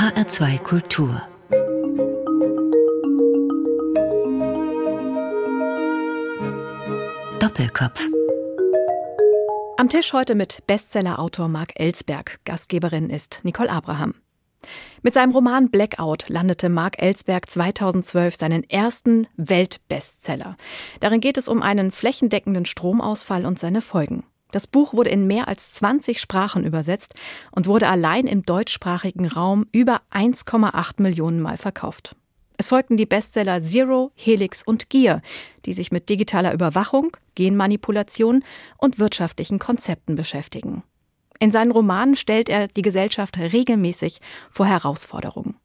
HR2 Kultur Doppelkopf Am Tisch heute mit Bestsellerautor Marc Ellsberg. Gastgeberin ist Nicole Abraham. Mit seinem Roman Blackout landete Mark Ellsberg 2012 seinen ersten Weltbestseller. Darin geht es um einen flächendeckenden Stromausfall und seine Folgen. Das Buch wurde in mehr als 20 Sprachen übersetzt und wurde allein im deutschsprachigen Raum über 1,8 Millionen Mal verkauft. Es folgten die Bestseller Zero, Helix und Gier, die sich mit digitaler Überwachung, Genmanipulation und wirtschaftlichen Konzepten beschäftigen. In seinen Romanen stellt er die Gesellschaft regelmäßig vor Herausforderungen.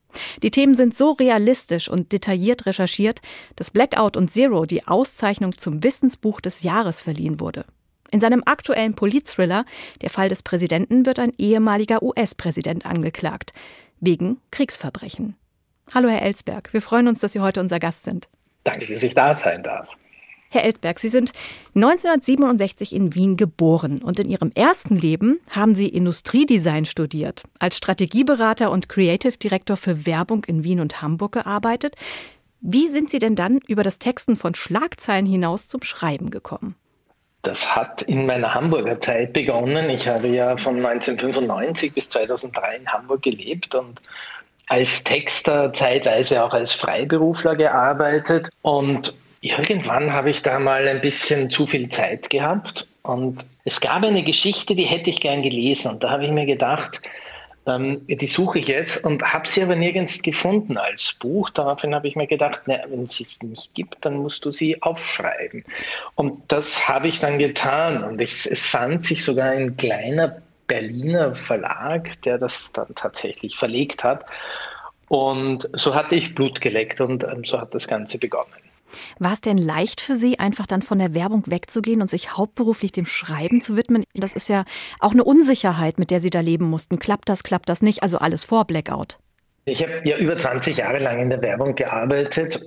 Die Themen sind so realistisch und detailliert recherchiert, dass Blackout und Zero die Auszeichnung zum Wissensbuch des Jahres verliehen wurde. In seinem aktuellen Politthriller Der Fall des Präsidenten wird ein ehemaliger US-Präsident angeklagt wegen Kriegsverbrechen. Hallo Herr Ellsberg, wir freuen uns, dass Sie heute unser Gast sind. Danke, dass ich da sein darf. Herr Ellsberg, Sie sind 1967 in Wien geboren und in Ihrem ersten Leben haben Sie Industriedesign studiert, als Strategieberater und Creative Director für Werbung in Wien und Hamburg gearbeitet. Wie sind Sie denn dann über das Texten von Schlagzeilen hinaus zum Schreiben gekommen? Das hat in meiner Hamburger Zeit begonnen. Ich habe ja von 1995 bis 2003 in Hamburg gelebt und als Texter zeitweise auch als Freiberufler gearbeitet. Und Irgendwann habe ich da mal ein bisschen zu viel Zeit gehabt und es gab eine Geschichte, die hätte ich gern gelesen und da habe ich mir gedacht, ähm, die suche ich jetzt und habe sie aber nirgends gefunden als Buch. Daraufhin habe ich mir gedacht, na, wenn es sie nicht gibt, dann musst du sie aufschreiben. Und das habe ich dann getan und ich, es fand sich sogar ein kleiner Berliner Verlag, der das dann tatsächlich verlegt hat. Und so hatte ich Blut geleckt und ähm, so hat das Ganze begonnen. War es denn leicht für Sie, einfach dann von der Werbung wegzugehen und sich hauptberuflich dem Schreiben zu widmen? Das ist ja auch eine Unsicherheit, mit der Sie da leben mussten. Klappt das, klappt das nicht? Also alles vor Blackout. Ich habe ja über 20 Jahre lang in der Werbung gearbeitet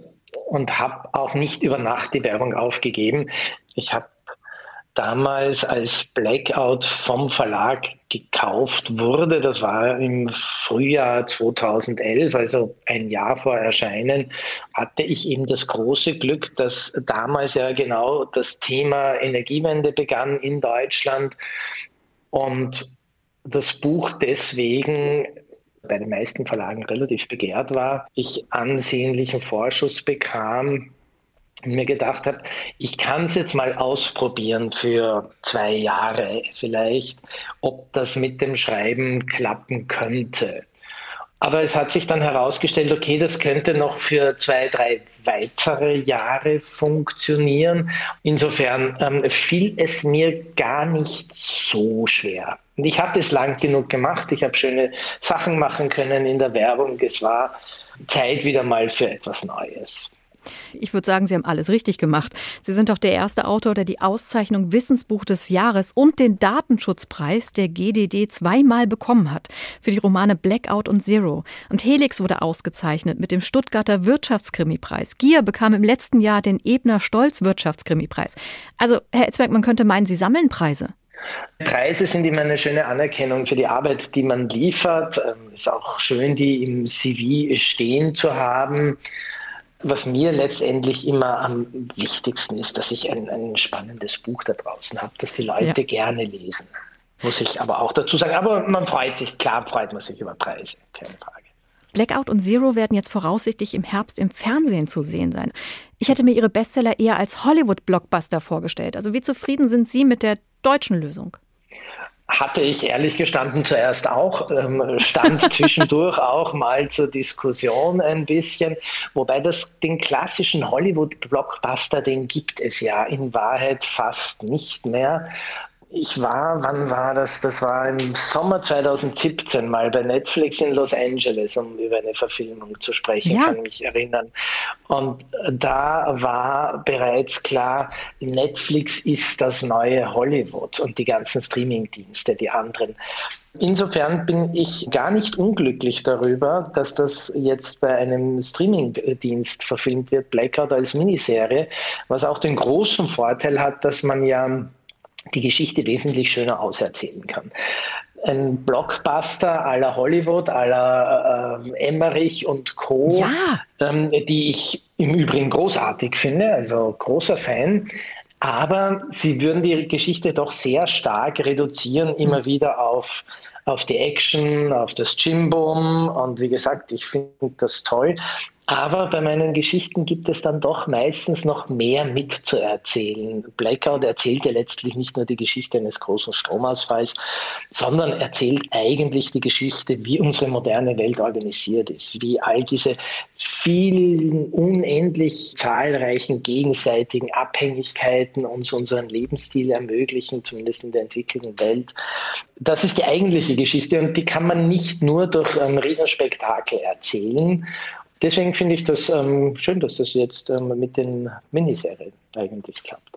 und habe auch nicht über Nacht die Werbung aufgegeben. Ich habe damals als Blackout vom Verlag gekauft wurde. Das war im Frühjahr 2011, also ein Jahr vor Erscheinen, hatte ich eben das große Glück, dass damals ja genau das Thema Energiewende begann in Deutschland und das Buch deswegen bei den meisten Verlagen relativ begehrt war, ich ansehnlichen Vorschuss bekam mir gedacht habe, ich kann es jetzt mal ausprobieren für zwei Jahre vielleicht, ob das mit dem Schreiben klappen könnte. Aber es hat sich dann herausgestellt, okay, das könnte noch für zwei, drei weitere Jahre funktionieren. Insofern ähm, fiel es mir gar nicht so schwer. Und ich hatte es lang genug gemacht. Ich habe schöne Sachen machen können in der Werbung. Es war Zeit wieder mal für etwas Neues. Ich würde sagen, Sie haben alles richtig gemacht. Sie sind auch der erste Autor, der die Auszeichnung Wissensbuch des Jahres und den Datenschutzpreis der GDD zweimal bekommen hat. Für die Romane Blackout und Zero. Und Helix wurde ausgezeichnet mit dem Stuttgarter Wirtschaftskrimipreis. Gier bekam im letzten Jahr den Ebner Stolz Wirtschaftskrimipreis. Also, Herr Etzberg, man könnte meinen, Sie sammeln Preise. Preise sind immer eine schöne Anerkennung für die Arbeit, die man liefert. Es ähm, ist auch schön, die im CV stehen zu haben. Was mir letztendlich immer am wichtigsten ist, dass ich ein, ein spannendes Buch da draußen habe, das die Leute ja. gerne lesen. Muss ich aber auch dazu sagen. Aber man freut sich, klar freut man sich über Preise, keine Frage. Blackout und Zero werden jetzt voraussichtlich im Herbst im Fernsehen zu sehen sein. Ich hätte mir Ihre Bestseller eher als Hollywood-Blockbuster vorgestellt. Also wie zufrieden sind Sie mit der deutschen Lösung? Hatte ich ehrlich gestanden zuerst auch, ähm, stand zwischendurch auch mal zur Diskussion ein bisschen, wobei das den klassischen Hollywood-Blockbuster, den gibt es ja in Wahrheit fast nicht mehr. Ich war, wann war das? Das war im Sommer 2017 mal bei Netflix in Los Angeles, um über eine Verfilmung zu sprechen, ja. kann ich mich erinnern. Und da war bereits klar, Netflix ist das neue Hollywood und die ganzen Streamingdienste, die anderen. Insofern bin ich gar nicht unglücklich darüber, dass das jetzt bei einem Streamingdienst verfilmt wird, Blackout als Miniserie, was auch den großen Vorteil hat, dass man ja die Geschichte wesentlich schöner auserzählen kann. ein Blockbuster aller Hollywood, aller äh, Emmerich und Co., ja. ähm, die ich im Übrigen großartig finde, also großer Fan. Aber sie würden die Geschichte doch sehr stark reduzieren, immer wieder auf, auf die Action, auf das Chimbum. Und wie gesagt, ich finde das toll. Aber bei meinen Geschichten gibt es dann doch meistens noch mehr mitzuerzählen. Blackout erzählt ja letztlich nicht nur die Geschichte eines großen Stromausfalls, sondern erzählt eigentlich die Geschichte, wie unsere moderne Welt organisiert ist, wie all diese vielen unendlich zahlreichen gegenseitigen Abhängigkeiten uns unseren Lebensstil ermöglichen, zumindest in der entwickelten Welt. Das ist die eigentliche Geschichte und die kann man nicht nur durch ein Riesenspektakel erzählen. Deswegen finde ich das ähm, schön, dass das jetzt ähm, mit den Miniserien eigentlich klappt.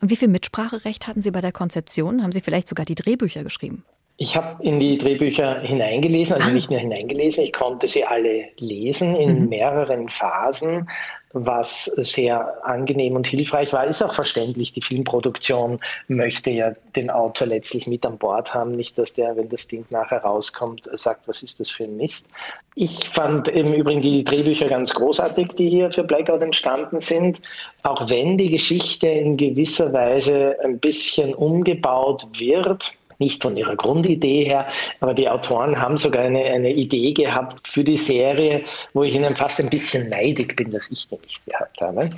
Und wie viel Mitspracherecht hatten Sie bei der Konzeption? Haben Sie vielleicht sogar die Drehbücher geschrieben? Ich habe in die Drehbücher hineingelesen, also ah. nicht nur hineingelesen, ich konnte sie alle lesen in mhm. mehreren Phasen was sehr angenehm und hilfreich war. Ist auch verständlich, die Filmproduktion möchte ja den Autor letztlich mit an Bord haben, nicht, dass der, wenn das Ding nachher rauskommt, sagt, was ist das für ein Mist. Ich fand im Übrigen die Drehbücher ganz großartig, die hier für Blackout entstanden sind, auch wenn die Geschichte in gewisser Weise ein bisschen umgebaut wird nicht von ihrer Grundidee her, aber die Autoren haben sogar eine, eine Idee gehabt für die Serie, wo ich ihnen fast ein bisschen neidig bin, dass ich die nicht gehabt habe,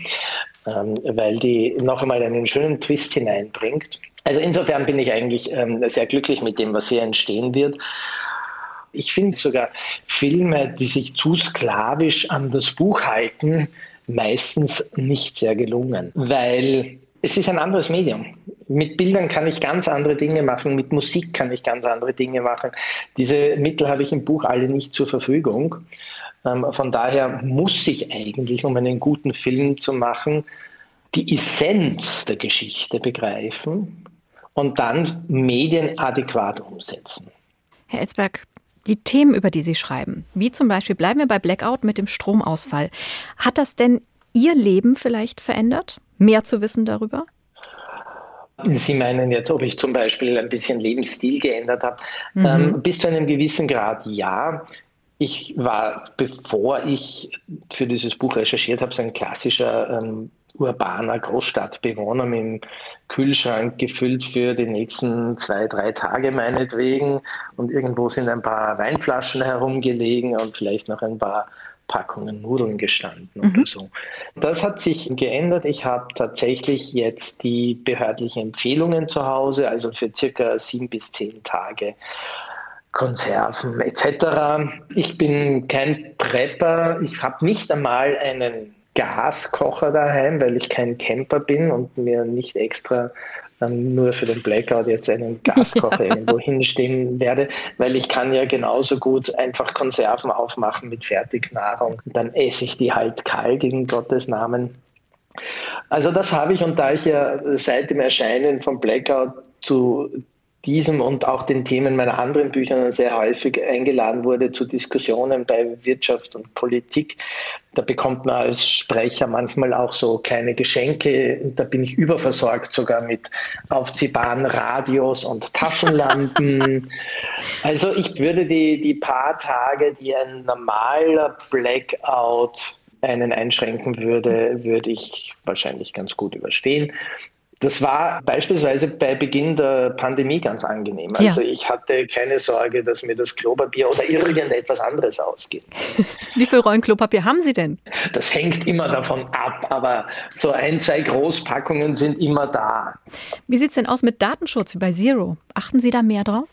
ähm, weil die noch einmal einen schönen Twist hineinbringt. Also insofern bin ich eigentlich ähm, sehr glücklich mit dem, was hier entstehen wird. Ich finde sogar Filme, die sich zu sklavisch an das Buch halten, meistens nicht sehr gelungen, weil es ist ein anderes Medium. Mit Bildern kann ich ganz andere Dinge machen, mit Musik kann ich ganz andere Dinge machen. Diese Mittel habe ich im Buch alle nicht zur Verfügung. Ähm, von daher muss ich eigentlich, um einen guten Film zu machen, die Essenz der Geschichte begreifen und dann medienadäquat umsetzen. Herr Etzberg, die Themen, über die Sie schreiben, wie zum Beispiel bleiben wir bei Blackout mit dem Stromausfall, hat das denn Ihr Leben vielleicht verändert? Mehr zu wissen darüber? Sie meinen jetzt, ob ich zum Beispiel ein bisschen Lebensstil geändert habe? Mhm. Ähm, bis zu einem gewissen Grad ja. Ich war, bevor ich für dieses Buch recherchiert habe, so ein klassischer ähm, urbaner Großstadtbewohner mit dem Kühlschrank gefüllt für die nächsten zwei, drei Tage meinetwegen. Und irgendwo sind ein paar Weinflaschen herumgelegen und vielleicht noch ein paar Packungen Nudeln gestanden mhm. oder so. Das hat sich geändert. Ich habe tatsächlich jetzt die behördlichen Empfehlungen zu Hause, also für circa sieben bis zehn Tage. Konserven etc. Ich bin kein Prepper. Ich habe nicht einmal einen Gaskocher daheim, weil ich kein Camper bin und mir nicht extra dann nur für den Blackout jetzt einen Gaskocher irgendwo hinstehen werde, weil ich kann ja genauso gut einfach Konserven aufmachen mit Fertignahrung. Dann esse ich die halt kalt in Gottes Namen. Also das habe ich und da ich ja seit dem Erscheinen von Blackout zu diesem und auch den Themen meiner anderen Bücher sehr häufig eingeladen wurde zu Diskussionen bei Wirtschaft und Politik. Da bekommt man als Sprecher manchmal auch so kleine Geschenke. Da bin ich überversorgt sogar mit aufziehbaren Radios und Taschenlampen. also ich würde die, die paar Tage, die ein normaler Blackout einen einschränken würde, würde ich wahrscheinlich ganz gut überstehen. Das war beispielsweise bei Beginn der Pandemie ganz angenehm. Also ja. ich hatte keine Sorge, dass mir das Klopapier oder irgendetwas anderes ausgeht. Wie viel Rollen Klopapier haben Sie denn? Das hängt immer davon ab, aber so ein, zwei Großpackungen sind immer da. Wie sieht es denn aus mit Datenschutz wie bei Zero? Achten Sie da mehr drauf?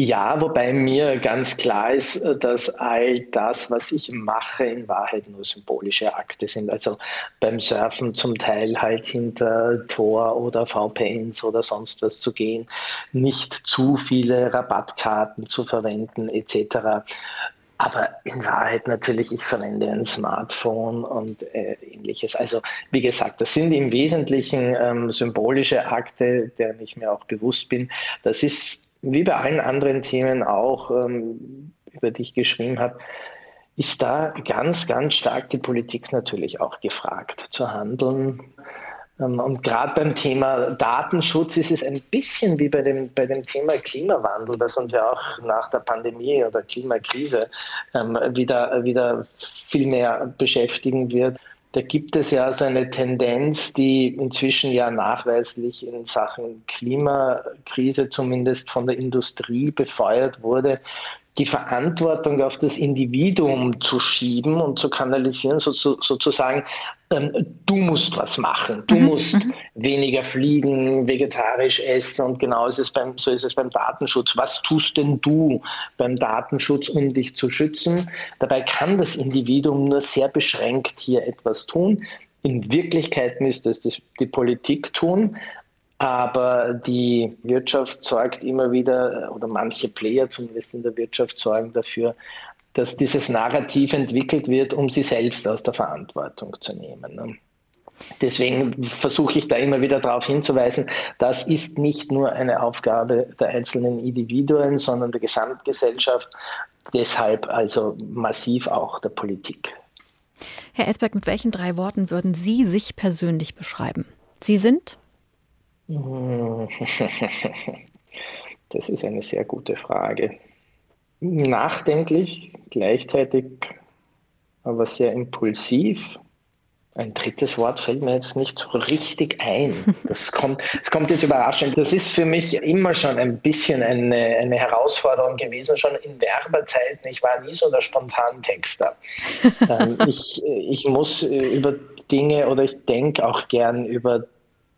Ja, wobei mir ganz klar ist, dass all das, was ich mache, in Wahrheit nur symbolische Akte sind. Also beim Surfen zum Teil halt hinter Tor oder VPNs oder sonst was zu gehen, nicht zu viele Rabattkarten zu verwenden etc. Aber in Wahrheit natürlich, ich verwende ein Smartphone und äh, ähnliches. Also wie gesagt, das sind im Wesentlichen ähm, symbolische Akte, deren ich mir auch bewusst bin. Das ist wie bei allen anderen Themen auch, ähm, über die ich geschrieben habe, ist da ganz, ganz stark die Politik natürlich auch gefragt zu handeln. Ähm, und gerade beim Thema Datenschutz ist es ein bisschen wie bei dem, bei dem Thema Klimawandel, das uns ja auch nach der Pandemie oder Klimakrise ähm, wieder, wieder viel mehr beschäftigen wird. Da gibt es ja so eine Tendenz, die inzwischen ja nachweislich in Sachen Klimakrise zumindest von der Industrie befeuert wurde, die Verantwortung auf das Individuum zu schieben und zu kanalisieren, so, so, sozusagen, ähm, du musst was machen, du mhm. musst mhm. weniger fliegen, vegetarisch essen und genau ist es beim, so ist es beim Datenschutz. Was tust denn du beim Datenschutz, um dich zu schützen? Dabei kann das Individuum nur sehr beschränkt hier etwas tun. In Wirklichkeit müsste es die Politik tun, aber die Wirtschaft sorgt immer wieder, oder manche Player zumindest in der Wirtschaft sorgen dafür, dass dieses Narrativ entwickelt wird, um sie selbst aus der Verantwortung zu nehmen. Ne? Deswegen versuche ich da immer wieder darauf hinzuweisen, das ist nicht nur eine Aufgabe der einzelnen Individuen, sondern der Gesamtgesellschaft, deshalb also massiv auch der Politik. Herr Esberg, mit welchen drei Worten würden Sie sich persönlich beschreiben? Sie sind? Das ist eine sehr gute Frage. Nachdenklich, gleichzeitig aber sehr impulsiv. Ein drittes Wort fällt mir jetzt nicht so richtig ein. Das kommt, das kommt jetzt überraschend. Das ist für mich immer schon ein bisschen eine, eine Herausforderung gewesen, schon in Werberzeiten. Ich war nie so der Spontantexter. Ähm, ich, ich muss über Dinge oder ich denke auch gern über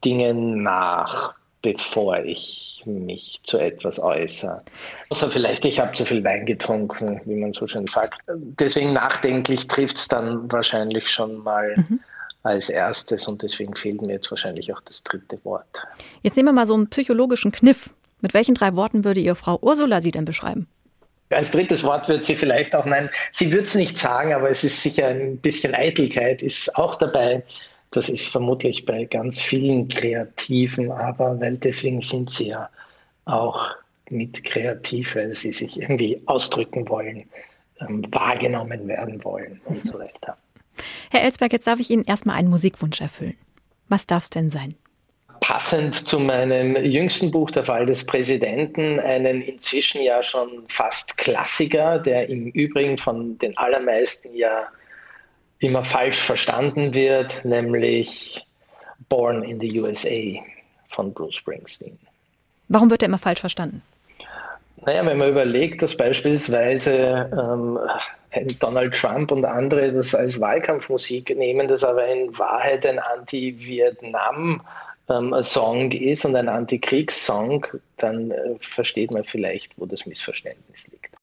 Dinge nach, bevor ich mich zu etwas äußere. Außer vielleicht, ich habe zu viel Wein getrunken, wie man so schön sagt. Deswegen nachdenklich trifft es dann wahrscheinlich schon mal. Mhm als erstes und deswegen fehlt mir jetzt wahrscheinlich auch das dritte Wort. Jetzt nehmen wir mal so einen psychologischen Kniff. Mit welchen drei Worten würde Ihre Frau Ursula Sie denn beschreiben? Als drittes Wort wird sie vielleicht auch, nein, sie wird es nicht sagen, aber es ist sicher ein bisschen Eitelkeit, ist auch dabei. Das ist vermutlich bei ganz vielen Kreativen, aber weil deswegen sind sie ja auch mit kreativ, weil sie sich irgendwie ausdrücken wollen, ähm, wahrgenommen werden wollen und so weiter. Herr Elsberg, jetzt darf ich Ihnen erstmal einen Musikwunsch erfüllen. Was darf es denn sein? Passend zu meinem jüngsten Buch, Der Fall des Präsidenten, einen inzwischen ja schon fast Klassiker, der im Übrigen von den allermeisten ja immer falsch verstanden wird, nämlich Born in the USA von Bruce Springsteen. Warum wird er immer falsch verstanden? Naja, wenn man überlegt, dass beispielsweise ähm, Donald Trump und andere das als Wahlkampfmusik nehmen, das aber in Wahrheit ein Anti-Vietnam-Song ähm, ist und ein Anti-Kriegssong, dann äh, versteht man vielleicht, wo das Missverständnis liegt.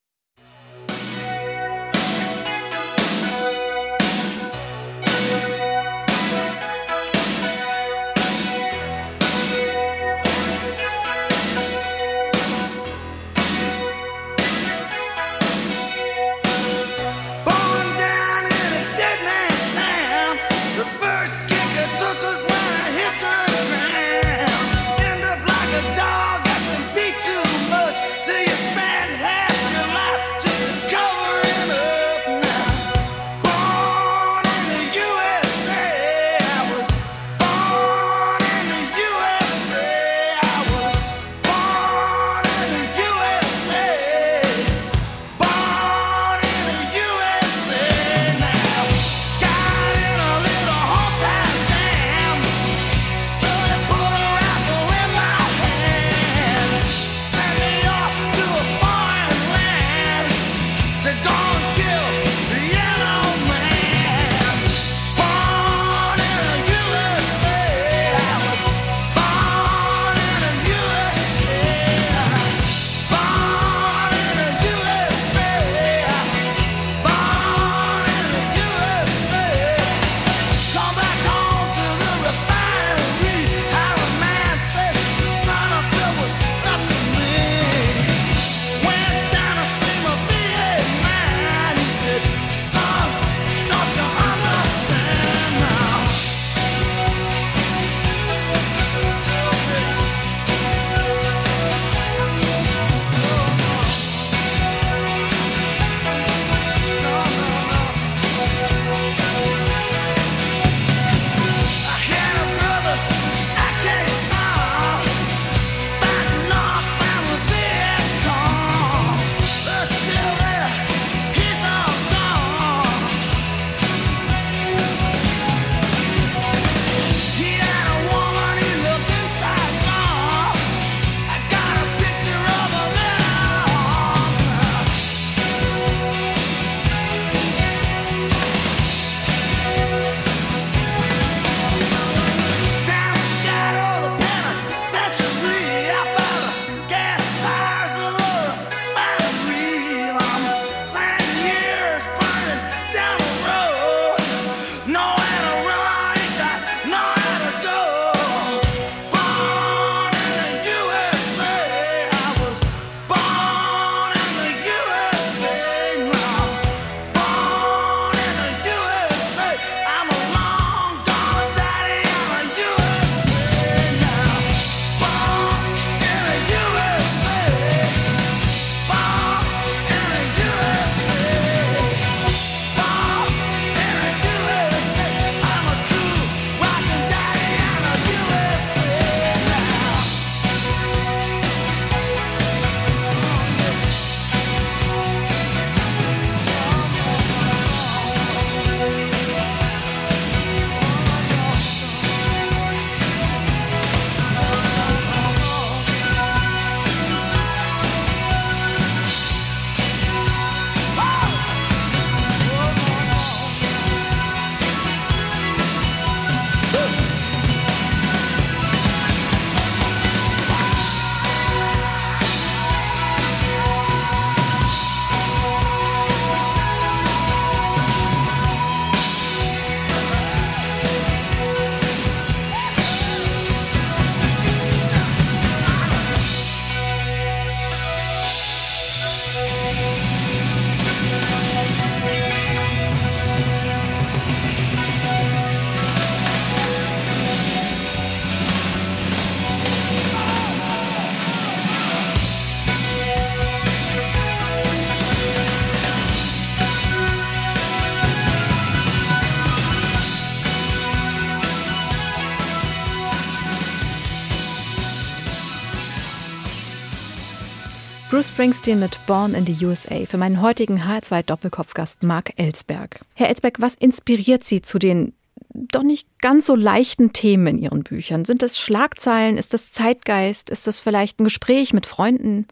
Springsteen mit Born in the USA für meinen heutigen H2 Doppelkopfgast Marc Ellsberg. Herr Ellsberg, was inspiriert Sie zu den doch nicht ganz so leichten Themen in Ihren Büchern? Sind das Schlagzeilen? Ist das Zeitgeist? Ist das vielleicht ein Gespräch mit Freunden?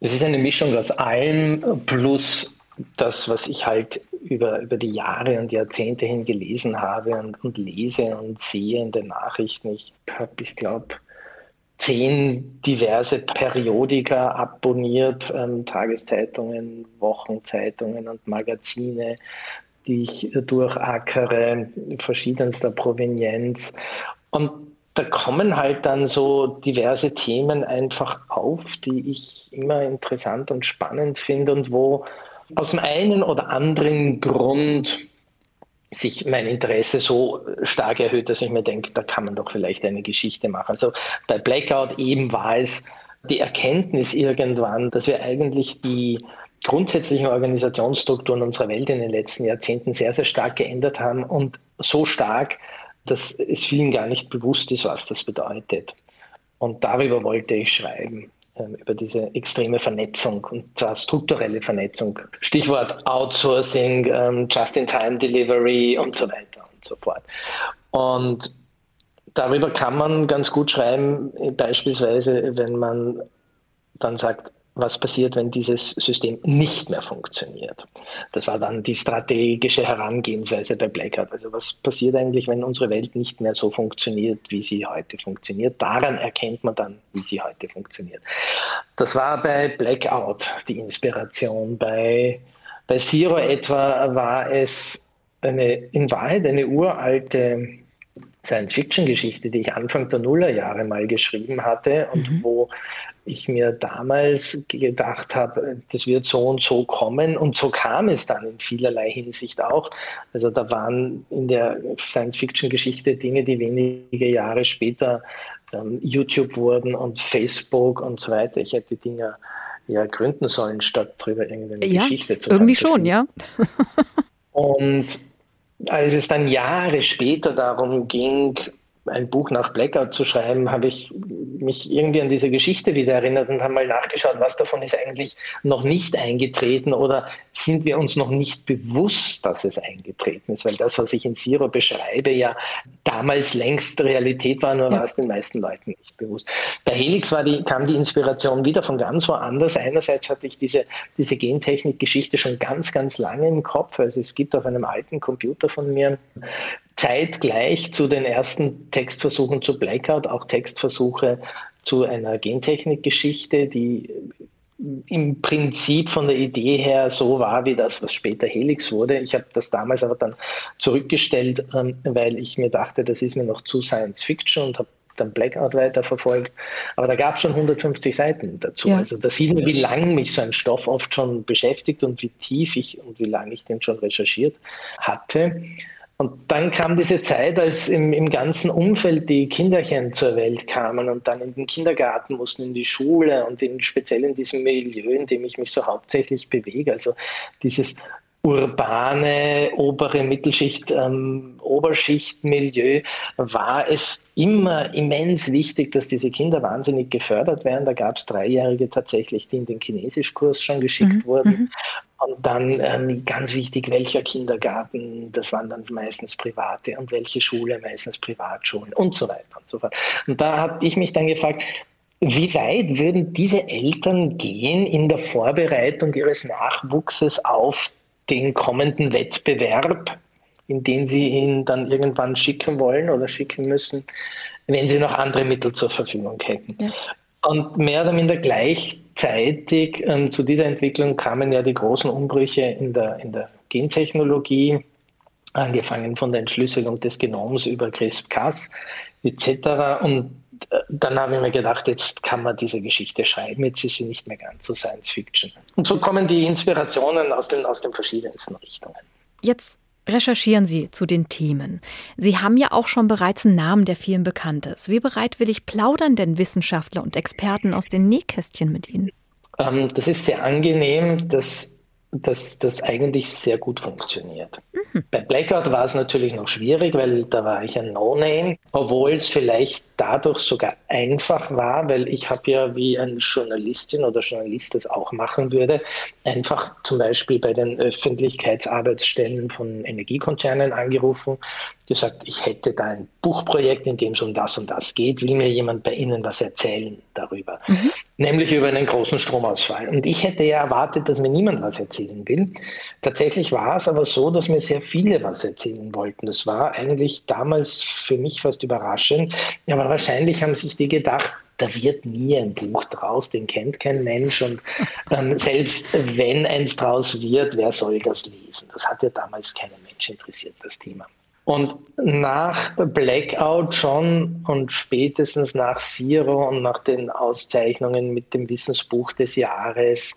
Es ist eine Mischung aus allem plus das, was ich halt über, über die Jahre und Jahrzehnte hin gelesen habe und, und lese und sehe in den Nachrichten. Ich habe, ich glaube, zehn diverse Periodika abonniert, ähm, Tageszeitungen, Wochenzeitungen und Magazine, die ich durchackere, verschiedenster Provenienz. Und da kommen halt dann so diverse Themen einfach auf, die ich immer interessant und spannend finde und wo aus dem einen oder anderen Grund sich mein Interesse so stark erhöht, dass ich mir denke, da kann man doch vielleicht eine Geschichte machen. Also bei Blackout eben war es die Erkenntnis irgendwann, dass wir eigentlich die grundsätzlichen Organisationsstrukturen unserer Welt in den letzten Jahrzehnten sehr, sehr stark geändert haben und so stark, dass es vielen gar nicht bewusst ist, was das bedeutet. Und darüber wollte ich schreiben. Ähm, über diese extreme Vernetzung und zwar strukturelle Vernetzung. Stichwort Outsourcing, ähm, Just-in-Time-Delivery und so weiter und so fort. Und darüber kann man ganz gut schreiben, beispielsweise, wenn man dann sagt, was passiert, wenn dieses System nicht mehr funktioniert. Das war dann die strategische Herangehensweise bei Blackout. Also was passiert eigentlich, wenn unsere Welt nicht mehr so funktioniert, wie sie heute funktioniert? Daran erkennt man dann, wie sie heute funktioniert. Das war bei Blackout die Inspiration. Bei, bei Zero etwa war es eine, in Wahrheit eine uralte Science-Fiction-Geschichte, die ich Anfang der Nullerjahre mal geschrieben hatte und mhm. wo ich mir damals gedacht habe, das wird so und so kommen. Und so kam es dann in vielerlei Hinsicht auch. Also da waren in der Science-Fiction-Geschichte Dinge, die wenige Jahre später ähm, YouTube wurden und Facebook und so weiter. Ich hätte Dinge ja gründen sollen, statt darüber irgendeine ja, Geschichte zu Irgendwie schon, ja. und als es dann Jahre später darum ging, ein Buch nach Blackout zu schreiben, habe ich mich irgendwie an diese Geschichte wieder erinnert und habe mal nachgeschaut, was davon ist eigentlich noch nicht eingetreten oder sind wir uns noch nicht bewusst, dass es eingetreten ist, weil das, was ich in Zero beschreibe, ja damals längst Realität war, nur ja. war es den meisten Leuten nicht bewusst. Bei Helix war die, kam die Inspiration wieder von ganz woanders. Einerseits hatte ich diese, diese Gentechnik-Geschichte schon ganz, ganz lange im Kopf. Also es gibt auf einem alten Computer von mir zeitgleich zu den ersten Textversuchen zu Blackout auch Textversuche zu einer Gentechnikgeschichte, die im Prinzip von der Idee her so war wie das, was später Helix wurde. Ich habe das damals aber dann zurückgestellt, ähm, weil ich mir dachte, das ist mir noch zu Science Fiction und habe dann Blackout weiterverfolgt. Aber da gab es schon 150 Seiten dazu. Ja. Also da sieht man, wie lange mich so ein Stoff oft schon beschäftigt und wie tief ich und wie lange ich den schon recherchiert hatte. Und dann kam diese Zeit, als im, im ganzen Umfeld die Kinderchen zur Welt kamen und dann in den Kindergarten mussten, in die Schule und in, speziell in diesem Milieu, in dem ich mich so hauptsächlich bewege. Also dieses urbane obere Mittelschicht, ähm, Oberschicht-Milieu war es immer immens wichtig, dass diese Kinder wahnsinnig gefördert werden. Da gab es Dreijährige tatsächlich, die in den Chinesischkurs schon geschickt mhm. wurden. Mhm. Und dann ähm, ganz wichtig, welcher Kindergarten, das waren dann meistens private und welche Schule, meistens Privatschulen und so weiter und so fort. Und da habe ich mich dann gefragt, wie weit würden diese Eltern gehen in der Vorbereitung ihres Nachwuchses auf den kommenden Wettbewerb, in den sie ihn dann irgendwann schicken wollen oder schicken müssen, wenn sie noch andere Mittel zur Verfügung hätten. Ja. Und mehr oder minder gleichzeitig ähm, zu dieser Entwicklung kamen ja die großen Umbrüche in der, in der Gentechnologie, angefangen von der Entschlüsselung des Genoms über CRISPR-Cas etc. Und dann habe ich mir gedacht, jetzt kann man diese Geschichte schreiben, jetzt ist sie nicht mehr ganz so Science Fiction. Und so kommen die Inspirationen aus den, aus den verschiedensten Richtungen. Jetzt recherchieren Sie zu den Themen. Sie haben ja auch schon bereits einen Namen, der vielen bekannt ist. Wie bereitwillig plaudern denn Wissenschaftler und Experten aus den Nähkästchen mit Ihnen? Ähm, das ist sehr angenehm. Das dass das eigentlich sehr gut funktioniert. Mhm. Bei Blackout war es natürlich noch schwierig, weil da war ich ein No-Name, obwohl es vielleicht dadurch sogar einfach war, weil ich habe ja wie ein Journalistin oder Journalist das auch machen würde, einfach zum Beispiel bei den Öffentlichkeitsarbeitsstellen von Energiekonzernen angerufen, gesagt, ich hätte da ein Buchprojekt, in dem es um das und das geht, will mir jemand bei Ihnen was erzählen darüber, mhm. nämlich über einen großen Stromausfall. Und ich hätte ja erwartet, dass mir niemand was erzählen will. Tatsächlich war es aber so, dass mir sehr viele was erzählen wollten. Das war eigentlich damals für mich fast überraschend, aber wahrscheinlich haben sich die gedacht, da wird nie ein Buch draus, den kennt kein Mensch. Und ähm, selbst wenn eins draus wird, wer soll das lesen? Das hat ja damals keinen Mensch interessiert, das Thema. Und nach Blackout schon und spätestens nach Zero und nach den Auszeichnungen mit dem Wissensbuch des Jahres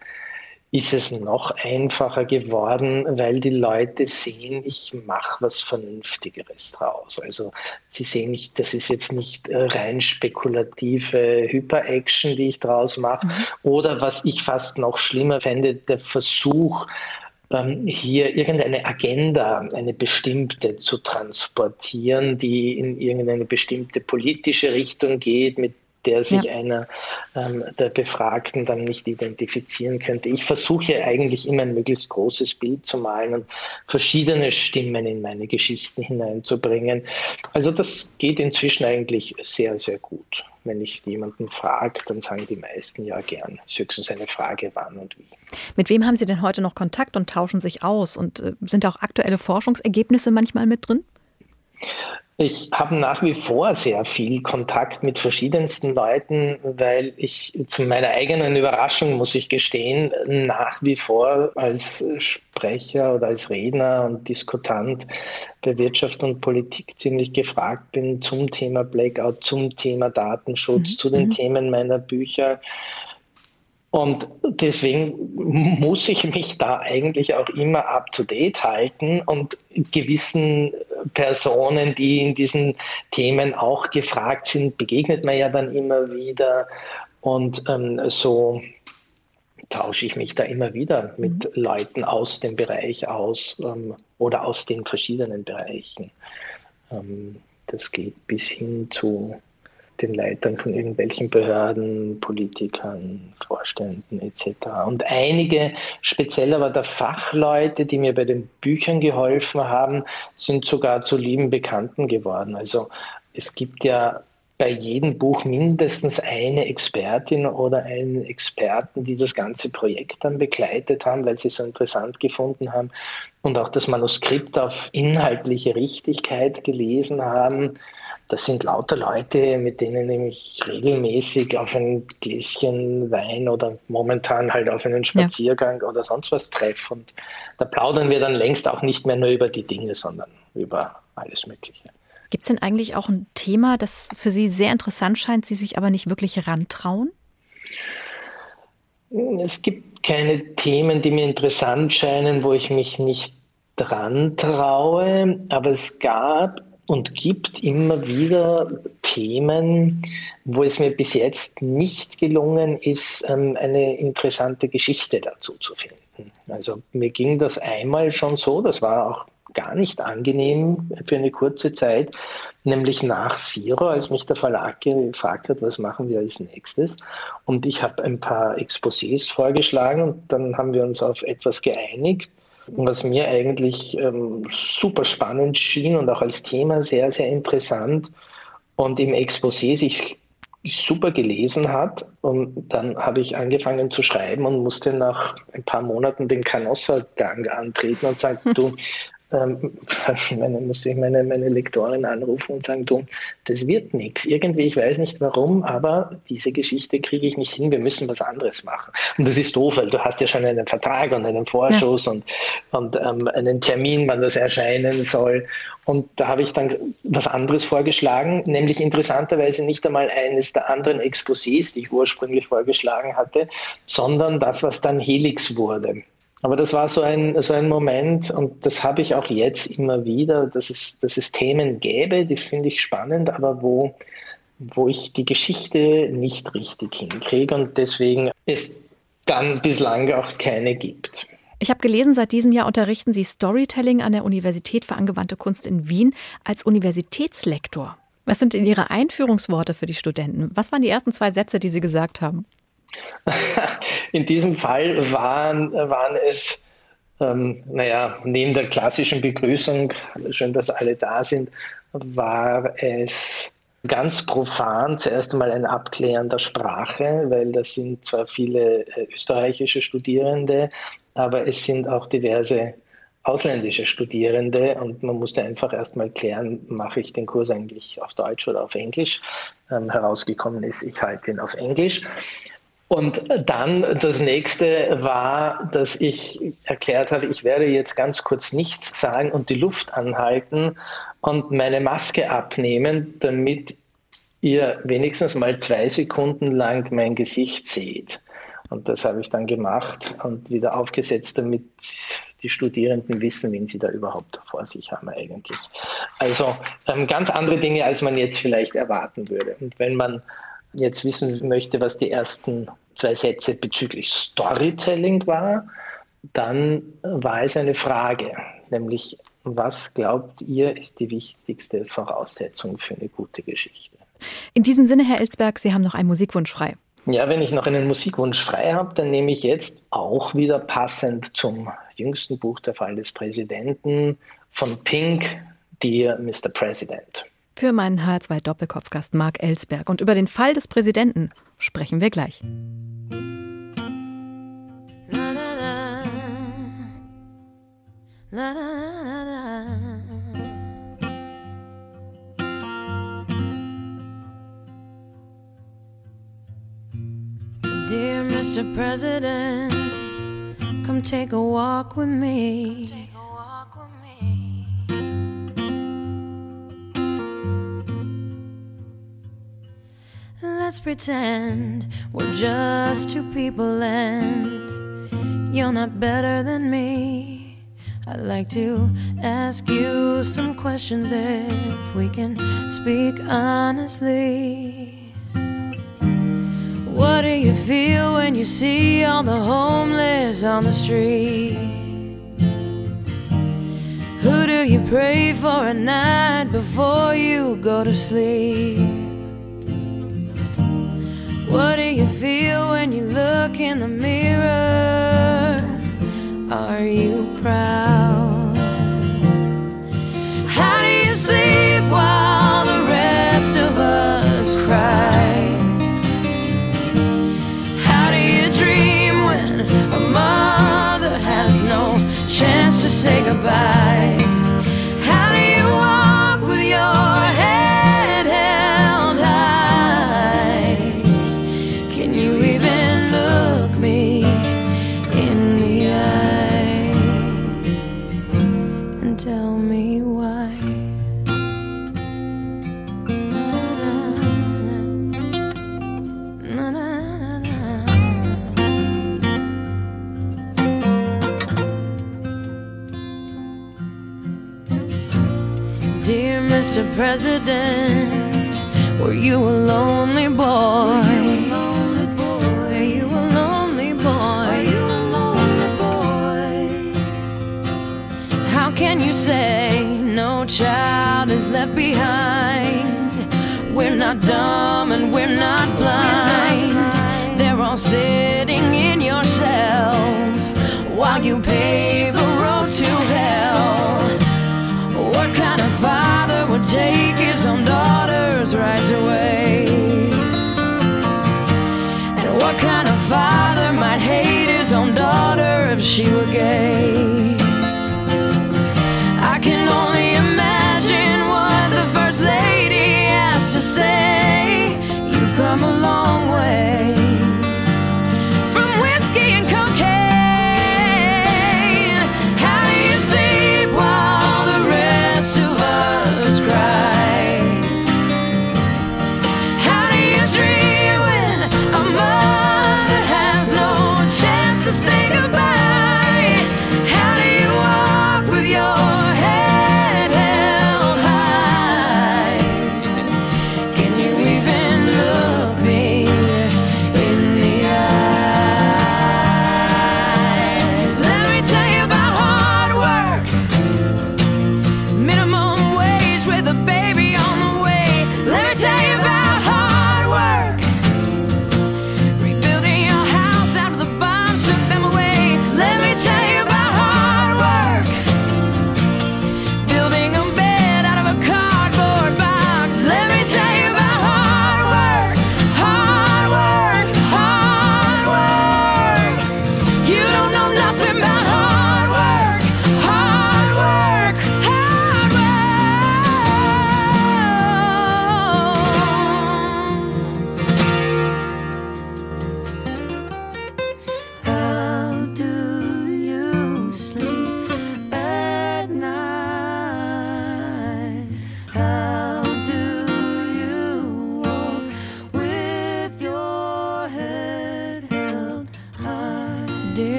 ist es noch einfacher geworden, weil die Leute sehen, ich mache was Vernünftigeres draus. Also sie sehen nicht, das ist jetzt nicht äh, rein spekulative Hyper-Action, die ich draus mache, mhm. oder was ich fast noch schlimmer fände, der Versuch, hier irgendeine Agenda, eine bestimmte zu transportieren, die in irgendeine bestimmte politische Richtung geht, mit der sich ja. einer ähm, der Befragten dann nicht identifizieren könnte. Ich versuche eigentlich immer ein möglichst großes Bild zu malen und verschiedene Stimmen in meine Geschichten hineinzubringen. Also das geht inzwischen eigentlich sehr, sehr gut. Wenn ich jemanden frage, dann sagen die meisten ja gern. Es ist höchstens eine Frage, wann und wie. Mit wem haben Sie denn heute noch Kontakt und tauschen sich aus? Und äh, sind auch aktuelle Forschungsergebnisse manchmal mit drin? Ich habe nach wie vor sehr viel Kontakt mit verschiedensten Leuten, weil ich zu meiner eigenen Überraschung, muss ich gestehen, nach wie vor als Sprecher oder als Redner und Diskutant bei Wirtschaft und Politik ziemlich gefragt bin zum Thema Blackout, zum Thema Datenschutz, mhm. zu den mhm. Themen meiner Bücher. Und deswegen muss ich mich da eigentlich auch immer up to date halten und gewissen Personen, die in diesen Themen auch gefragt sind, begegnet man ja dann immer wieder. Und ähm, so tausche ich mich da immer wieder mit mhm. Leuten aus dem Bereich aus ähm, oder aus den verschiedenen Bereichen. Ähm, das geht bis hin zu den Leitern von irgendwelchen Behörden, Politikern, Vorständen etc. Und einige, speziell aber der Fachleute, die mir bei den Büchern geholfen haben, sind sogar zu lieben Bekannten geworden. Also es gibt ja bei jedem Buch mindestens eine Expertin oder einen Experten, die das ganze Projekt dann begleitet haben, weil sie es so interessant gefunden haben und auch das Manuskript auf inhaltliche Richtigkeit gelesen haben das sind lauter Leute, mit denen ich regelmäßig auf ein Gläschen Wein oder momentan halt auf einen Spaziergang ja. oder sonst was treffe. Und da plaudern wir dann längst auch nicht mehr nur über die Dinge, sondern über alles Mögliche. Gibt es denn eigentlich auch ein Thema, das für Sie sehr interessant scheint, Sie sich aber nicht wirklich rantrauen? Es gibt keine Themen, die mir interessant scheinen, wo ich mich nicht dran traue, aber es gab und gibt immer wieder Themen, wo es mir bis jetzt nicht gelungen ist, ähm, eine interessante Geschichte dazu zu finden. Also mir ging das einmal schon so, das war auch gar nicht angenehm für eine kurze Zeit, nämlich nach Zero, als mich der Verlag gefragt hat, was machen wir als nächstes. Und ich habe ein paar Exposés vorgeschlagen und dann haben wir uns auf etwas geeinigt was mir eigentlich ähm, super spannend schien und auch als Thema sehr, sehr interessant und im Exposé sich super gelesen hat. Und dann habe ich angefangen zu schreiben und musste nach ein paar Monaten den Canossa-Gang antreten und sagen, du, ähm, meine, muss ich meine, meine Lektorin anrufen und sagen, du, das wird nichts. Irgendwie, ich weiß nicht warum, aber diese Geschichte kriege ich nicht hin, wir müssen was anderes machen. Und das ist doof, weil du hast ja schon einen Vertrag und einen Vorschuss ja. und, und ähm, einen Termin, wann das erscheinen soll. Und da habe ich dann was anderes vorgeschlagen, nämlich interessanterweise nicht einmal eines der anderen Exposés, die ich ursprünglich vorgeschlagen hatte, sondern das, was dann Helix wurde. Aber das war so ein, so ein Moment und das habe ich auch jetzt immer wieder, dass es, dass es Themen gäbe, die finde ich spannend, aber wo, wo ich die Geschichte nicht richtig hinkriege und deswegen es dann bislang auch keine gibt. Ich habe gelesen, seit diesem Jahr unterrichten Sie Storytelling an der Universität für angewandte Kunst in Wien als Universitätslektor. Was sind denn Ihre Einführungsworte für die Studenten? Was waren die ersten zwei Sätze, die Sie gesagt haben? In diesem Fall waren, waren es, ähm, naja, neben der klassischen Begrüßung, schön, dass alle da sind, war es ganz profan zuerst einmal ein Abklären der Sprache, weil das sind zwar viele äh, österreichische Studierende, aber es sind auch diverse ausländische Studierende und man musste einfach erstmal klären, mache ich den Kurs eigentlich auf Deutsch oder auf Englisch. Ähm, herausgekommen ist, ich halte ihn auf Englisch. Und dann das nächste war, dass ich erklärt habe, ich werde jetzt ganz kurz nichts sagen und die Luft anhalten und meine Maske abnehmen, damit ihr wenigstens mal zwei Sekunden lang mein Gesicht seht. Und das habe ich dann gemacht und wieder aufgesetzt, damit die Studierenden wissen, wen sie da überhaupt vor sich haben eigentlich. Also ähm, ganz andere Dinge, als man jetzt vielleicht erwarten würde. Und wenn man jetzt wissen möchte, was die ersten zwei Sätze bezüglich Storytelling war, dann war es eine Frage, nämlich was glaubt ihr ist die wichtigste Voraussetzung für eine gute Geschichte? In diesem Sinne, Herr Elsberg, Sie haben noch einen Musikwunsch frei. Ja, wenn ich noch einen Musikwunsch frei habe, dann nehme ich jetzt auch wieder passend zum jüngsten Buch Der Fall des Präsidenten von Pink, Dear Mr. President. Für meinen H2 Doppelkopfgast Marc Ellsberg. Und über den Fall des Präsidenten sprechen wir gleich. Dear Mr. President, come take a walk with me. Let's pretend we're just two people and you're not better than me. I'd like to ask you some questions if we can speak honestly. What do you feel when you see all the homeless on the street? Who do you pray for at night before you go to sleep? What do you feel when you look in the mirror? Are you proud? How do you sleep while the rest of us cry? How do you dream when a mother has no chance to say goodbye? You a lonely boy? Were you a lonely boy? Are you a lonely boy? How can you say no child is left behind? We're not dumb and we're not she were gay?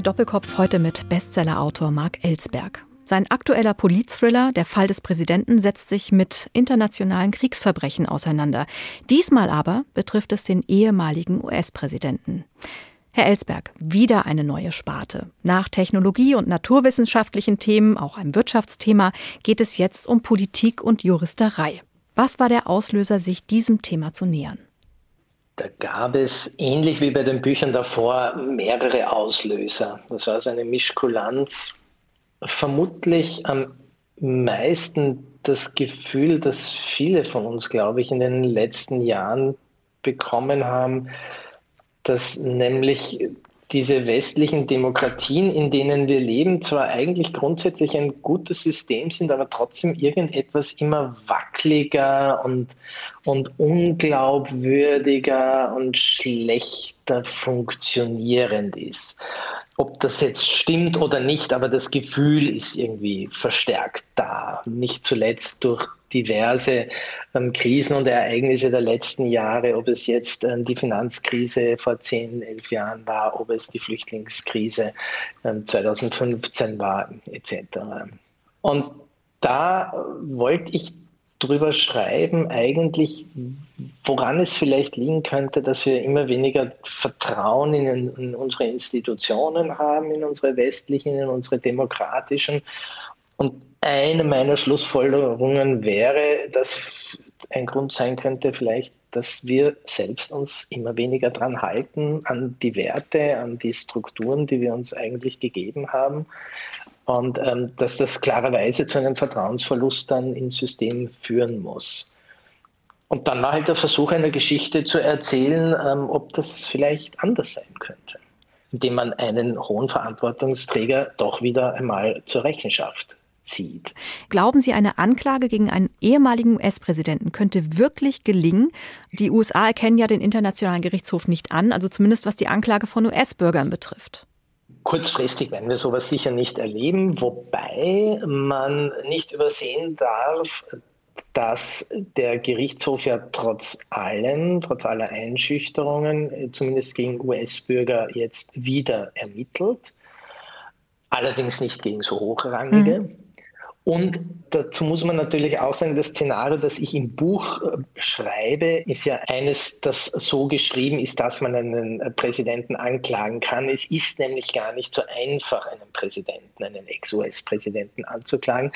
Doppelkopf heute mit Bestsellerautor Marc Ellsberg. Sein aktueller Politthriller Der Fall des Präsidenten setzt sich mit internationalen Kriegsverbrechen auseinander. Diesmal aber betrifft es den ehemaligen US-Präsidenten. Herr Ellsberg, wieder eine neue Sparte. Nach Technologie und naturwissenschaftlichen Themen, auch einem Wirtschaftsthema, geht es jetzt um Politik und Juristerei. Was war der Auslöser, sich diesem Thema zu nähern? Da gab es, ähnlich wie bei den Büchern davor, mehrere Auslöser. Das war so eine Mischkulanz vermutlich am meisten das Gefühl, das viele von uns, glaube ich, in den letzten Jahren bekommen haben, dass nämlich diese westlichen Demokratien, in denen wir leben, zwar eigentlich grundsätzlich ein gutes System sind, aber trotzdem irgendetwas immer wackeliger und, und unglaubwürdiger und schlechter funktionierend ist. Ob das jetzt stimmt oder nicht, aber das Gefühl ist irgendwie verstärkt da. Nicht zuletzt durch diverse ähm, Krisen und Ereignisse der letzten Jahre, ob es jetzt ähm, die Finanzkrise vor zehn, elf Jahren war, ob es die Flüchtlingskrise ähm, 2015 war, etc. Und da wollte ich drüber schreiben, eigentlich, woran es vielleicht liegen könnte, dass wir immer weniger Vertrauen in, in, unsere Institutionen haben, in unsere westlichen, in unsere demokratischen. Und eine meiner Schlussfolgerungen wäre, dass ein Grund sein könnte, vielleicht, dass wir selbst uns immer weniger dran halten, an die Werte, an die Strukturen, die wir uns eigentlich gegeben haben. Und ähm, dass das klarerweise zu einem Vertrauensverlust dann ins System führen muss. Und dann war halt der Versuch, eine Geschichte zu erzählen, ähm, ob das vielleicht anders sein könnte, indem man einen hohen Verantwortungsträger doch wieder einmal zur Rechenschaft zieht. Glauben Sie, eine Anklage gegen einen ehemaligen US-Präsidenten könnte wirklich gelingen? Die USA erkennen ja den Internationalen Gerichtshof nicht an, also zumindest was die Anklage von US-Bürgern betrifft. Kurzfristig werden wir sowas sicher nicht erleben, wobei man nicht übersehen darf, dass der Gerichtshof ja trotz allem, trotz aller Einschüchterungen, zumindest gegen US-Bürger jetzt wieder ermittelt. Allerdings nicht gegen so hochrangige. Mhm. Und dazu muss man natürlich auch sagen, das Szenario, das ich im Buch äh, schreibe, ist ja eines, das so geschrieben ist, dass man einen äh, Präsidenten anklagen kann. Es ist nämlich gar nicht so einfach, einen Präsidenten, einen Ex-US-Präsidenten anzuklagen,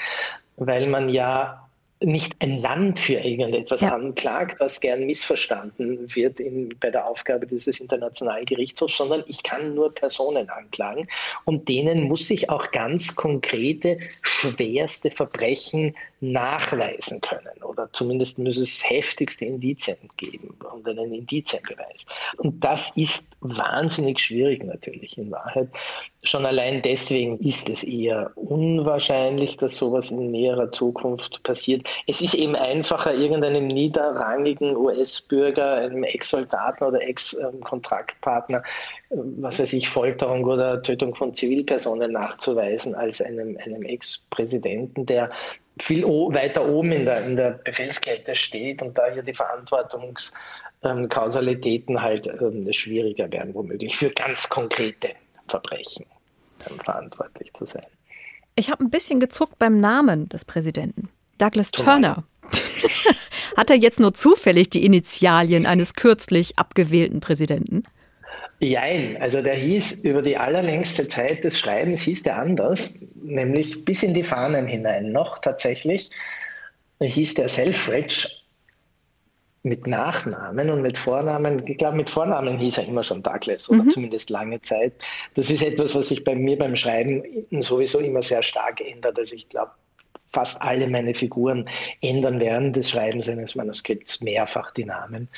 weil man ja nicht ein Land für irgendetwas ja. anklagt, was gern missverstanden wird in, bei der Aufgabe dieses Internationalen Gerichtshofs, sondern ich kann nur Personen anklagen und denen muss ich auch ganz konkrete, schwerste Verbrechen nachweisen können oder zumindest muss es heftigste Indizien geben und einen Indizienbeweis. Und das ist wahnsinnig schwierig natürlich in Wahrheit. Schon allein deswegen ist es eher unwahrscheinlich, dass sowas in näherer Zukunft passiert. Es ist eben einfacher, irgendeinem niederrangigen US-Bürger, einem Ex-Soldaten oder Ex-Kontraktpartner, was weiß ich, Folterung oder Tötung von Zivilpersonen nachzuweisen, als einem, einem Ex-Präsidenten, der viel weiter oben in der, in der Befehlskette steht und da hier die Verantwortungskausalitäten halt ähm, schwieriger werden, womöglich für ganz konkrete Verbrechen ähm, verantwortlich zu sein. Ich habe ein bisschen gezuckt beim Namen des Präsidenten. Douglas Turner. Hat er jetzt nur zufällig die Initialien eines kürzlich abgewählten Präsidenten? Jein, also der hieß über die allerlängste Zeit des Schreibens hieß der anders, nämlich bis in die Fahnen hinein noch tatsächlich. hieß der Selfridge mit Nachnamen und mit Vornamen, ich glaube mit Vornamen hieß er immer schon Douglas oder mhm. zumindest lange Zeit. Das ist etwas, was sich bei mir beim Schreiben sowieso immer sehr stark ändert. Also ich glaube, fast alle meine Figuren ändern während des Schreibens eines Manuskripts mehrfach die Namen.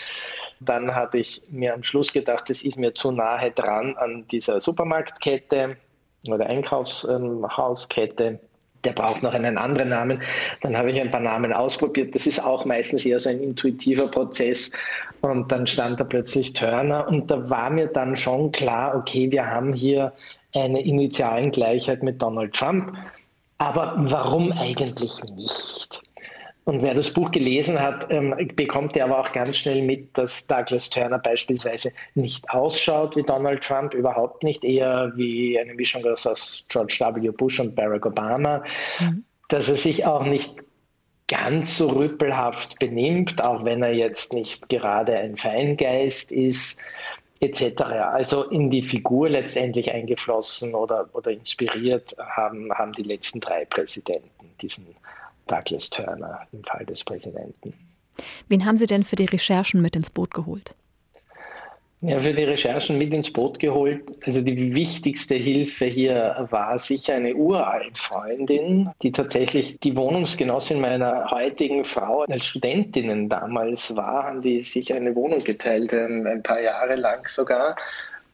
Dann habe ich mir am Schluss gedacht, es ist mir zu nahe dran an dieser Supermarktkette oder Einkaufshauskette. Der braucht noch einen anderen Namen. Dann habe ich ein paar Namen ausprobiert. Das ist auch meistens eher so ein intuitiver Prozess. Und dann stand da plötzlich Turner und da war mir dann schon klar, okay, wir haben hier eine Initialengleichheit mit Donald Trump. Aber warum eigentlich nicht? Und wer das Buch gelesen hat, ähm, bekommt er aber auch ganz schnell mit, dass Douglas Turner beispielsweise nicht ausschaut wie Donald Trump, überhaupt nicht, eher wie eine Mischung aus George W. Bush und Barack Obama, mhm. dass er sich auch nicht ganz so rüppelhaft benimmt, auch wenn er jetzt nicht gerade ein Feingeist ist, etc. Also in die Figur letztendlich eingeflossen oder, oder inspiriert haben, haben die letzten drei Präsidenten diesen Douglas Turner im Fall des Präsidenten. Wen haben Sie denn für die Recherchen mit ins Boot geholt? Ja, für die Recherchen mit ins Boot geholt. Also die wichtigste Hilfe hier war sicher eine Uraltfreundin, die tatsächlich die Wohnungsgenossin meiner heutigen Frau als Studentinnen damals war, haben die sich eine Wohnung geteilt, ein paar Jahre lang sogar.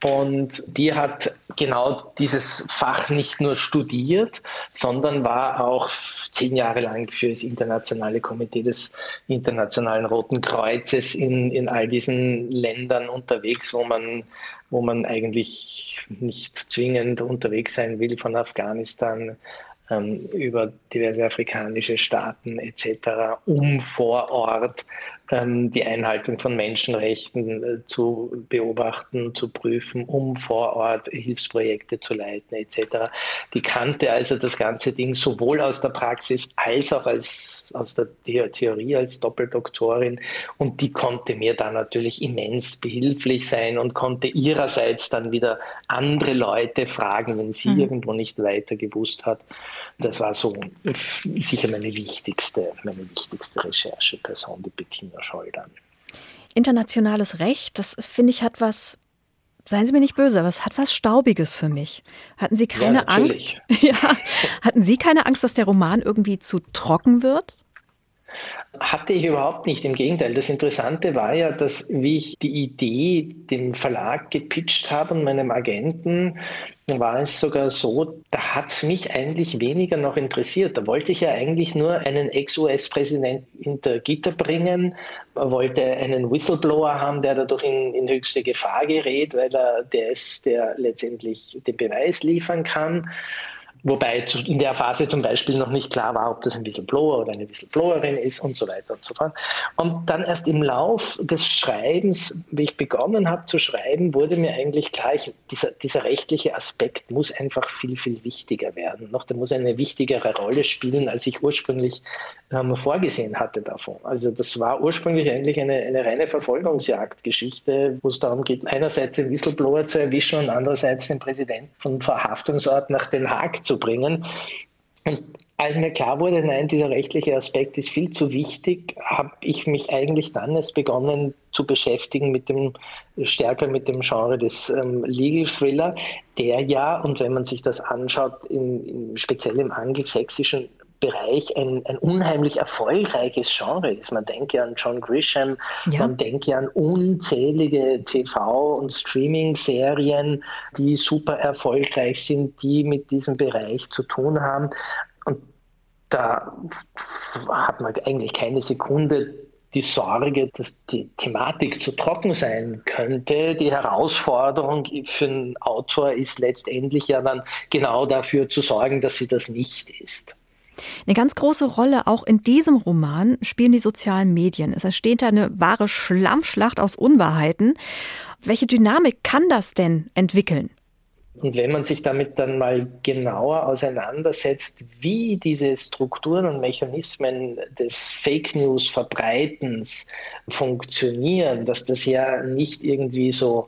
Und die hat genau dieses Fach nicht nur studiert, sondern war auch zehn Jahre lang für das internationale Komitee des Internationalen Roten Kreuzes in, in all diesen Ländern unterwegs, wo man, wo man eigentlich nicht zwingend unterwegs sein will, von Afghanistan ähm, über diverse afrikanische Staaten etc., um vor Ort die Einhaltung von Menschenrechten äh, zu beobachten, zu prüfen, um vor Ort Hilfsprojekte zu leiten etc. Die kannte also das ganze Ding sowohl aus der Praxis als auch als, aus der Theorie als Doppeldoktorin und die konnte mir da natürlich immens behilflich sein und konnte ihrerseits dann wieder andere Leute fragen, wenn sie mhm. irgendwo nicht weiter gewusst hat. Das war so sicher meine wichtigste, meine wichtigste Rechercheperson, die Bettina Schultern. Internationales Recht, das finde ich hat was, seien Sie mir nicht böse, aber es hat was Staubiges für mich. Hatten Sie keine ja, Angst? Ja, hatten Sie keine Angst, dass der Roman irgendwie zu trocken wird? Hatte ich überhaupt nicht. Im Gegenteil. Das Interessante war ja, dass wie ich die Idee dem Verlag gepitcht habe und meinem Agenten, war es sogar so, da hat es mich eigentlich weniger noch interessiert. Da wollte ich ja eigentlich nur einen Ex-US-Präsidenten hinter Gitter bringen, wollte einen Whistleblower haben, der dadurch in, in höchste Gefahr gerät, weil er der ist, der letztendlich den Beweis liefern kann. Wobei in der Phase zum Beispiel noch nicht klar war, ob das ein Whistleblower oder eine Whistleblowerin ist und so weiter und so fort. Und dann erst im Lauf des Schreibens, wie ich begonnen habe zu schreiben, wurde mir eigentlich klar, ich, dieser, dieser rechtliche Aspekt muss einfach viel, viel wichtiger werden. Noch der muss eine wichtigere Rolle spielen, als ich ursprünglich ähm, vorgesehen hatte davon. Also das war ursprünglich eigentlich eine, eine reine Verfolgungsjagdgeschichte, wo es darum geht, einerseits den Whistleblower zu erwischen und andererseits den Präsidenten von Verhaftungsort nach Den Haag zu bringen. Und als mir klar wurde, nein, dieser rechtliche Aspekt ist viel zu wichtig, habe ich mich eigentlich dann erst begonnen zu beschäftigen mit dem stärker mit dem Genre des ähm, Legal Thriller, der ja, und wenn man sich das anschaut, in, in, speziell im angelsächsischen Bereich ein, ein unheimlich erfolgreiches Genre ist. Man denke an John Grisham, ja. man denke an unzählige TV- und Streaming-Serien, die super erfolgreich sind, die mit diesem Bereich zu tun haben. Und da hat man eigentlich keine Sekunde die Sorge, dass die Thematik zu trocken sein könnte. Die Herausforderung für einen Autor ist letztendlich ja dann genau dafür zu sorgen, dass sie das nicht ist. Eine ganz große Rolle auch in diesem Roman spielen die sozialen Medien. Es entsteht da eine wahre Schlammschlacht aus Unwahrheiten. Welche Dynamik kann das denn entwickeln? Und wenn man sich damit dann mal genauer auseinandersetzt, wie diese Strukturen und Mechanismen des Fake News Verbreitens funktionieren, dass das ja nicht irgendwie so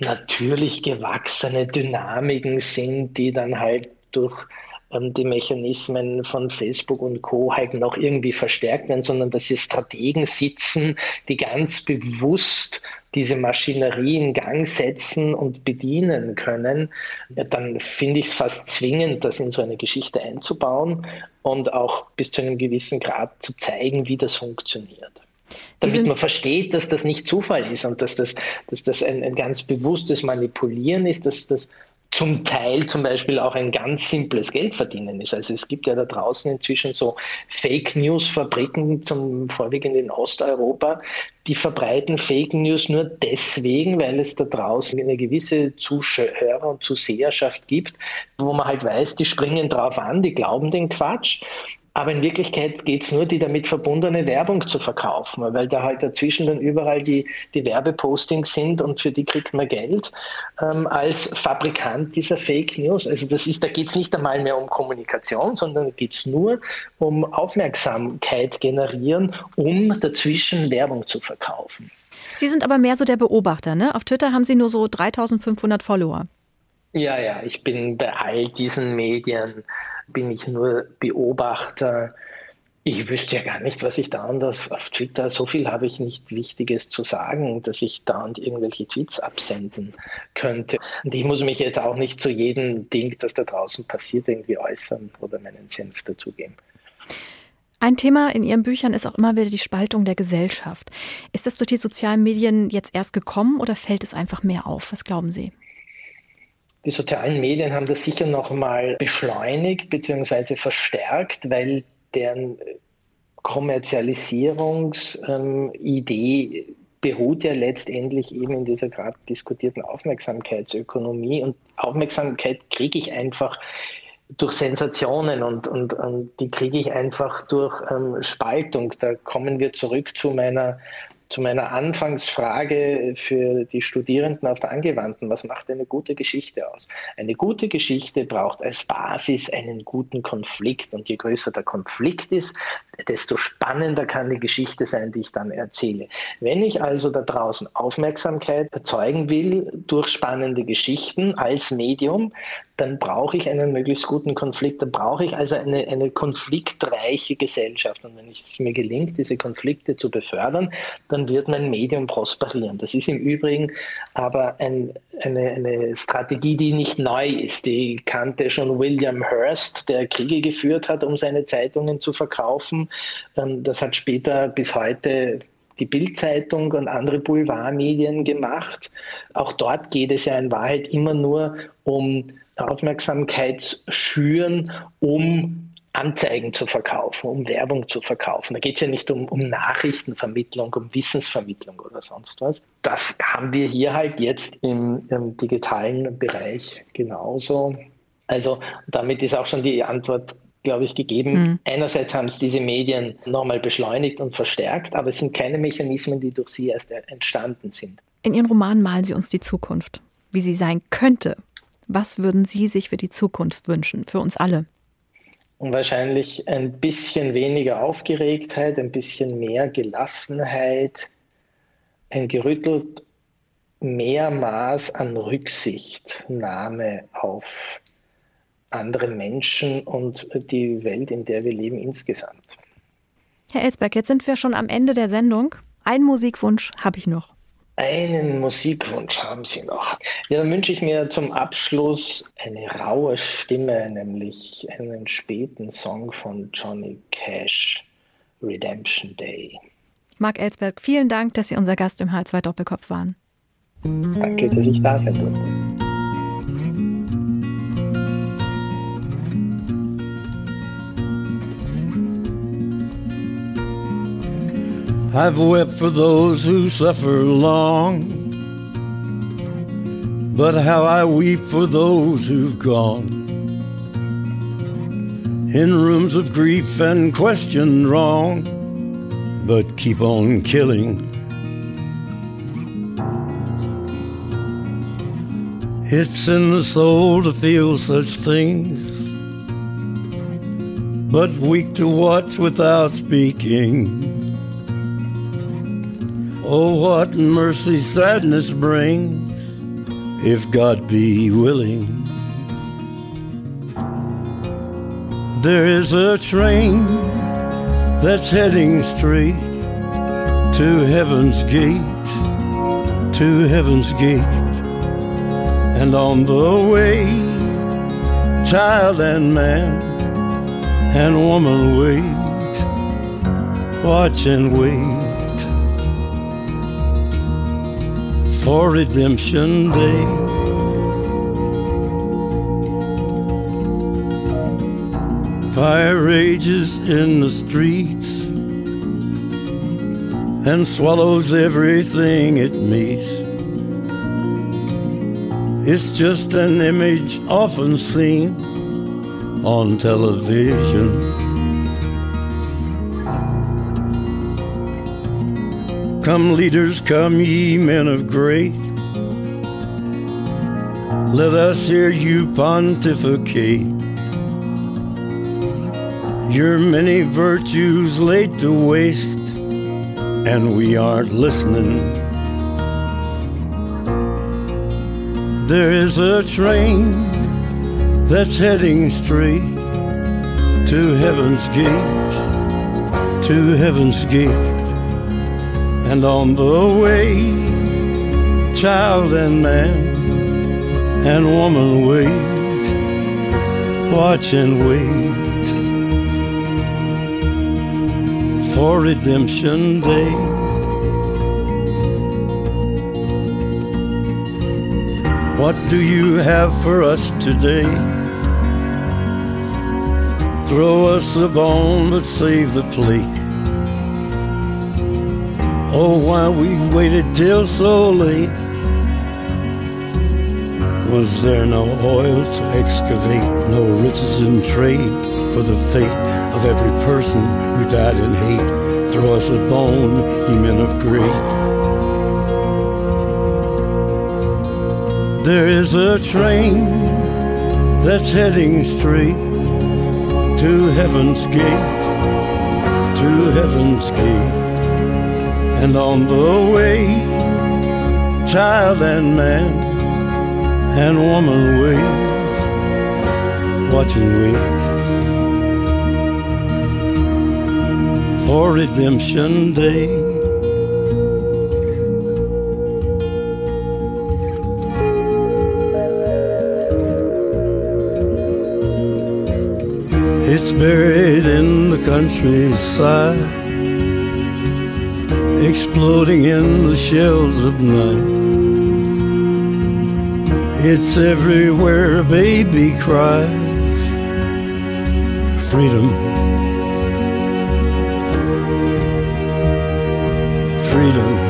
natürlich gewachsene Dynamiken sind, die dann halt durch die Mechanismen von Facebook und Co. halt noch irgendwie verstärkt werden, sondern dass hier Strategen sitzen, die ganz bewusst diese Maschinerie in Gang setzen und bedienen können, dann finde ich es fast zwingend, das in so eine Geschichte einzubauen und auch bis zu einem gewissen Grad zu zeigen, wie das funktioniert. Damit man versteht, dass das nicht Zufall ist und dass das, dass das ein, ein ganz bewusstes Manipulieren ist, dass das zum Teil zum Beispiel auch ein ganz simples Geldverdienen ist. Also es gibt ja da draußen inzwischen so Fake News-Fabriken, zum vorwiegend in Osteuropa, die verbreiten Fake News nur deswegen, weil es da draußen eine gewisse Zuschauer- und Zuseherschaft gibt, wo man halt weiß, die springen drauf an, die glauben den Quatsch Aber in Wirklichkeit geht es nur, die damit verbundene Werbung zu verkaufen, weil da halt dazwischen dann überall die, die Werbepostings sind und für die kriegt man Geld ähm, als Fabrikant dieser Fake News. Also das ist, da geht es nicht einmal mehr um Kommunikation, sondern geht es nur um Aufmerksamkeit generieren, um dazwischen Werbung zu verkaufen. Sie sind aber mehr so der Beobachter, ne? Auf Twitter haben Sie nur so 3500 Follower. Ja, ja, ich bin bei all diesen Medien, bin ich nur Beobachter. Ich wüsste ja gar nicht, was ich da anders auf Twitter, so viel habe ich nicht Wichtiges zu sagen, dass ich da und irgendwelche Tweets absenden könnte. Und ich muss mich jetzt auch nicht zu jedem Ding, das da draußen passiert, irgendwie äußern oder meinen Senf dazugeben. Ein Thema in Ihren Büchern ist auch immer wieder die Spaltung der Gesellschaft. Ist das durch die sozialen Medien jetzt erst gekommen oder fällt es einfach mehr auf? Was glauben Sie? Die sozialen Medien haben das sicher noch mal beschleunigt bzw. verstärkt, weil deren Kommerzialisierungsidee beruht ja letztendlich eben in dieser gerade diskutierten Aufmerksamkeitsökonomie. Und Aufmerksamkeit kriege ich einfach durch Sensationen und, und, und die kriege ich einfach durch ähm, Spaltung. Da kommen wir zurück zu meiner zu meiner Anfangsfrage für die Studierenden auf der Angewandten, was macht eine gute Geschichte aus? Eine gute Geschichte braucht als Basis einen guten Konflikt und je größer der Konflikt ist, desto spannender kann die Geschichte sein, die ich dann erzähle. Wenn ich also da draußen Aufmerksamkeit erzeugen will durch spannende Geschichten als Medium, dann brauche ich einen möglichst guten Konflikt, dann brauche ich also eine, eine konfliktreiche Gesellschaft. Und wenn es mir gelingt, diese Konflikte zu befördern, dann wird mein Medium prosperieren. Das ist im Übrigen aber ein, eine, eine Strategie, die nicht neu ist. Die kannte schon William Hearst, der Kriege geführt hat, um seine Zeitungen zu verkaufen. Ähm, das hat später bis heute die Bildzeitung und andere Boulevardmedien gemacht. Auch dort geht es ja in Wahrheit immer nur um Aufmerksamkeit schüren, um Anzeigen zu verkaufen, um Werbung zu verkaufen. Da geht es ja nicht um, um Nachrichtenvermittlung, um Wissensvermittlung oder sonst was. Das haben wir hier halt jetzt im, im digitalen Bereich genauso. Also damit ist auch schon die Antwort glaube ich, gegeben. Mhm. Einerseits haben es diese Medien nochmal beschleunigt und verstärkt, aber es sind keine Mechanismen, die durch sie erst entstanden sind. In Ihren Roman malen Sie uns die Zukunft, wie sie sein könnte. Was würden Sie sich für die Zukunft wünschen, für uns alle? Und wahrscheinlich ein bisschen weniger Aufgeregtheit, ein bisschen mehr Gelassenheit, ein gerüttelt mehr Maß an Rücksichtnahme auf andere Menschen und die Welt, in der wir leben insgesamt. Herr Elsberg, jetzt sind wir schon am Ende der Sendung. Einen Musikwunsch habe ich noch. Einen Musikwunsch haben Sie noch. Ja, dann wünsche ich mir zum Abschluss eine raue Stimme, nämlich einen späten Song von Johnny Cash, Redemption Day. Marc Ellsberg, vielen Dank, dass Sie unser Gast im H2 Doppelkopf waren. Danke, dass ich da sein durfte. I've wept for those who suffer long, but how I weep for those who've gone. In rooms of grief and question wrong, but keep on killing. It's in the soul to feel such things, but weak to watch without speaking. Oh, what mercy sadness brings, if God be willing. There is a train that's heading straight to heaven's gate, to heaven's gate. And on the way, child and man and woman wait, watch and wait for Redemption Day. Fire rages in the streets and swallows everything it meets. It's just an image often seen on television. Come, leaders, come, ye men of great. Let us hear you pontificate. Your many virtues laid to waste, and we aren't listening. There is a train that's heading straight to heaven's gate, to heaven's gate. And on the way, child and man and woman wait, watch and wait for redemption day. What do you have for us today? Throw us the bone, but save the plate. Oh, why we waited till so late. Was there no oil to excavate, no riches in trade for the fate of every person who died in hate? Throw us a bone, ye men of great. There is a train that's heading straight to heaven's gate, to heaven's gate and on the way, child and man and woman wait, watch and wait for redemption day. It's buried in the countryside exploding in the shells of night. It's everywhere a baby cries. Freedom. Freedom.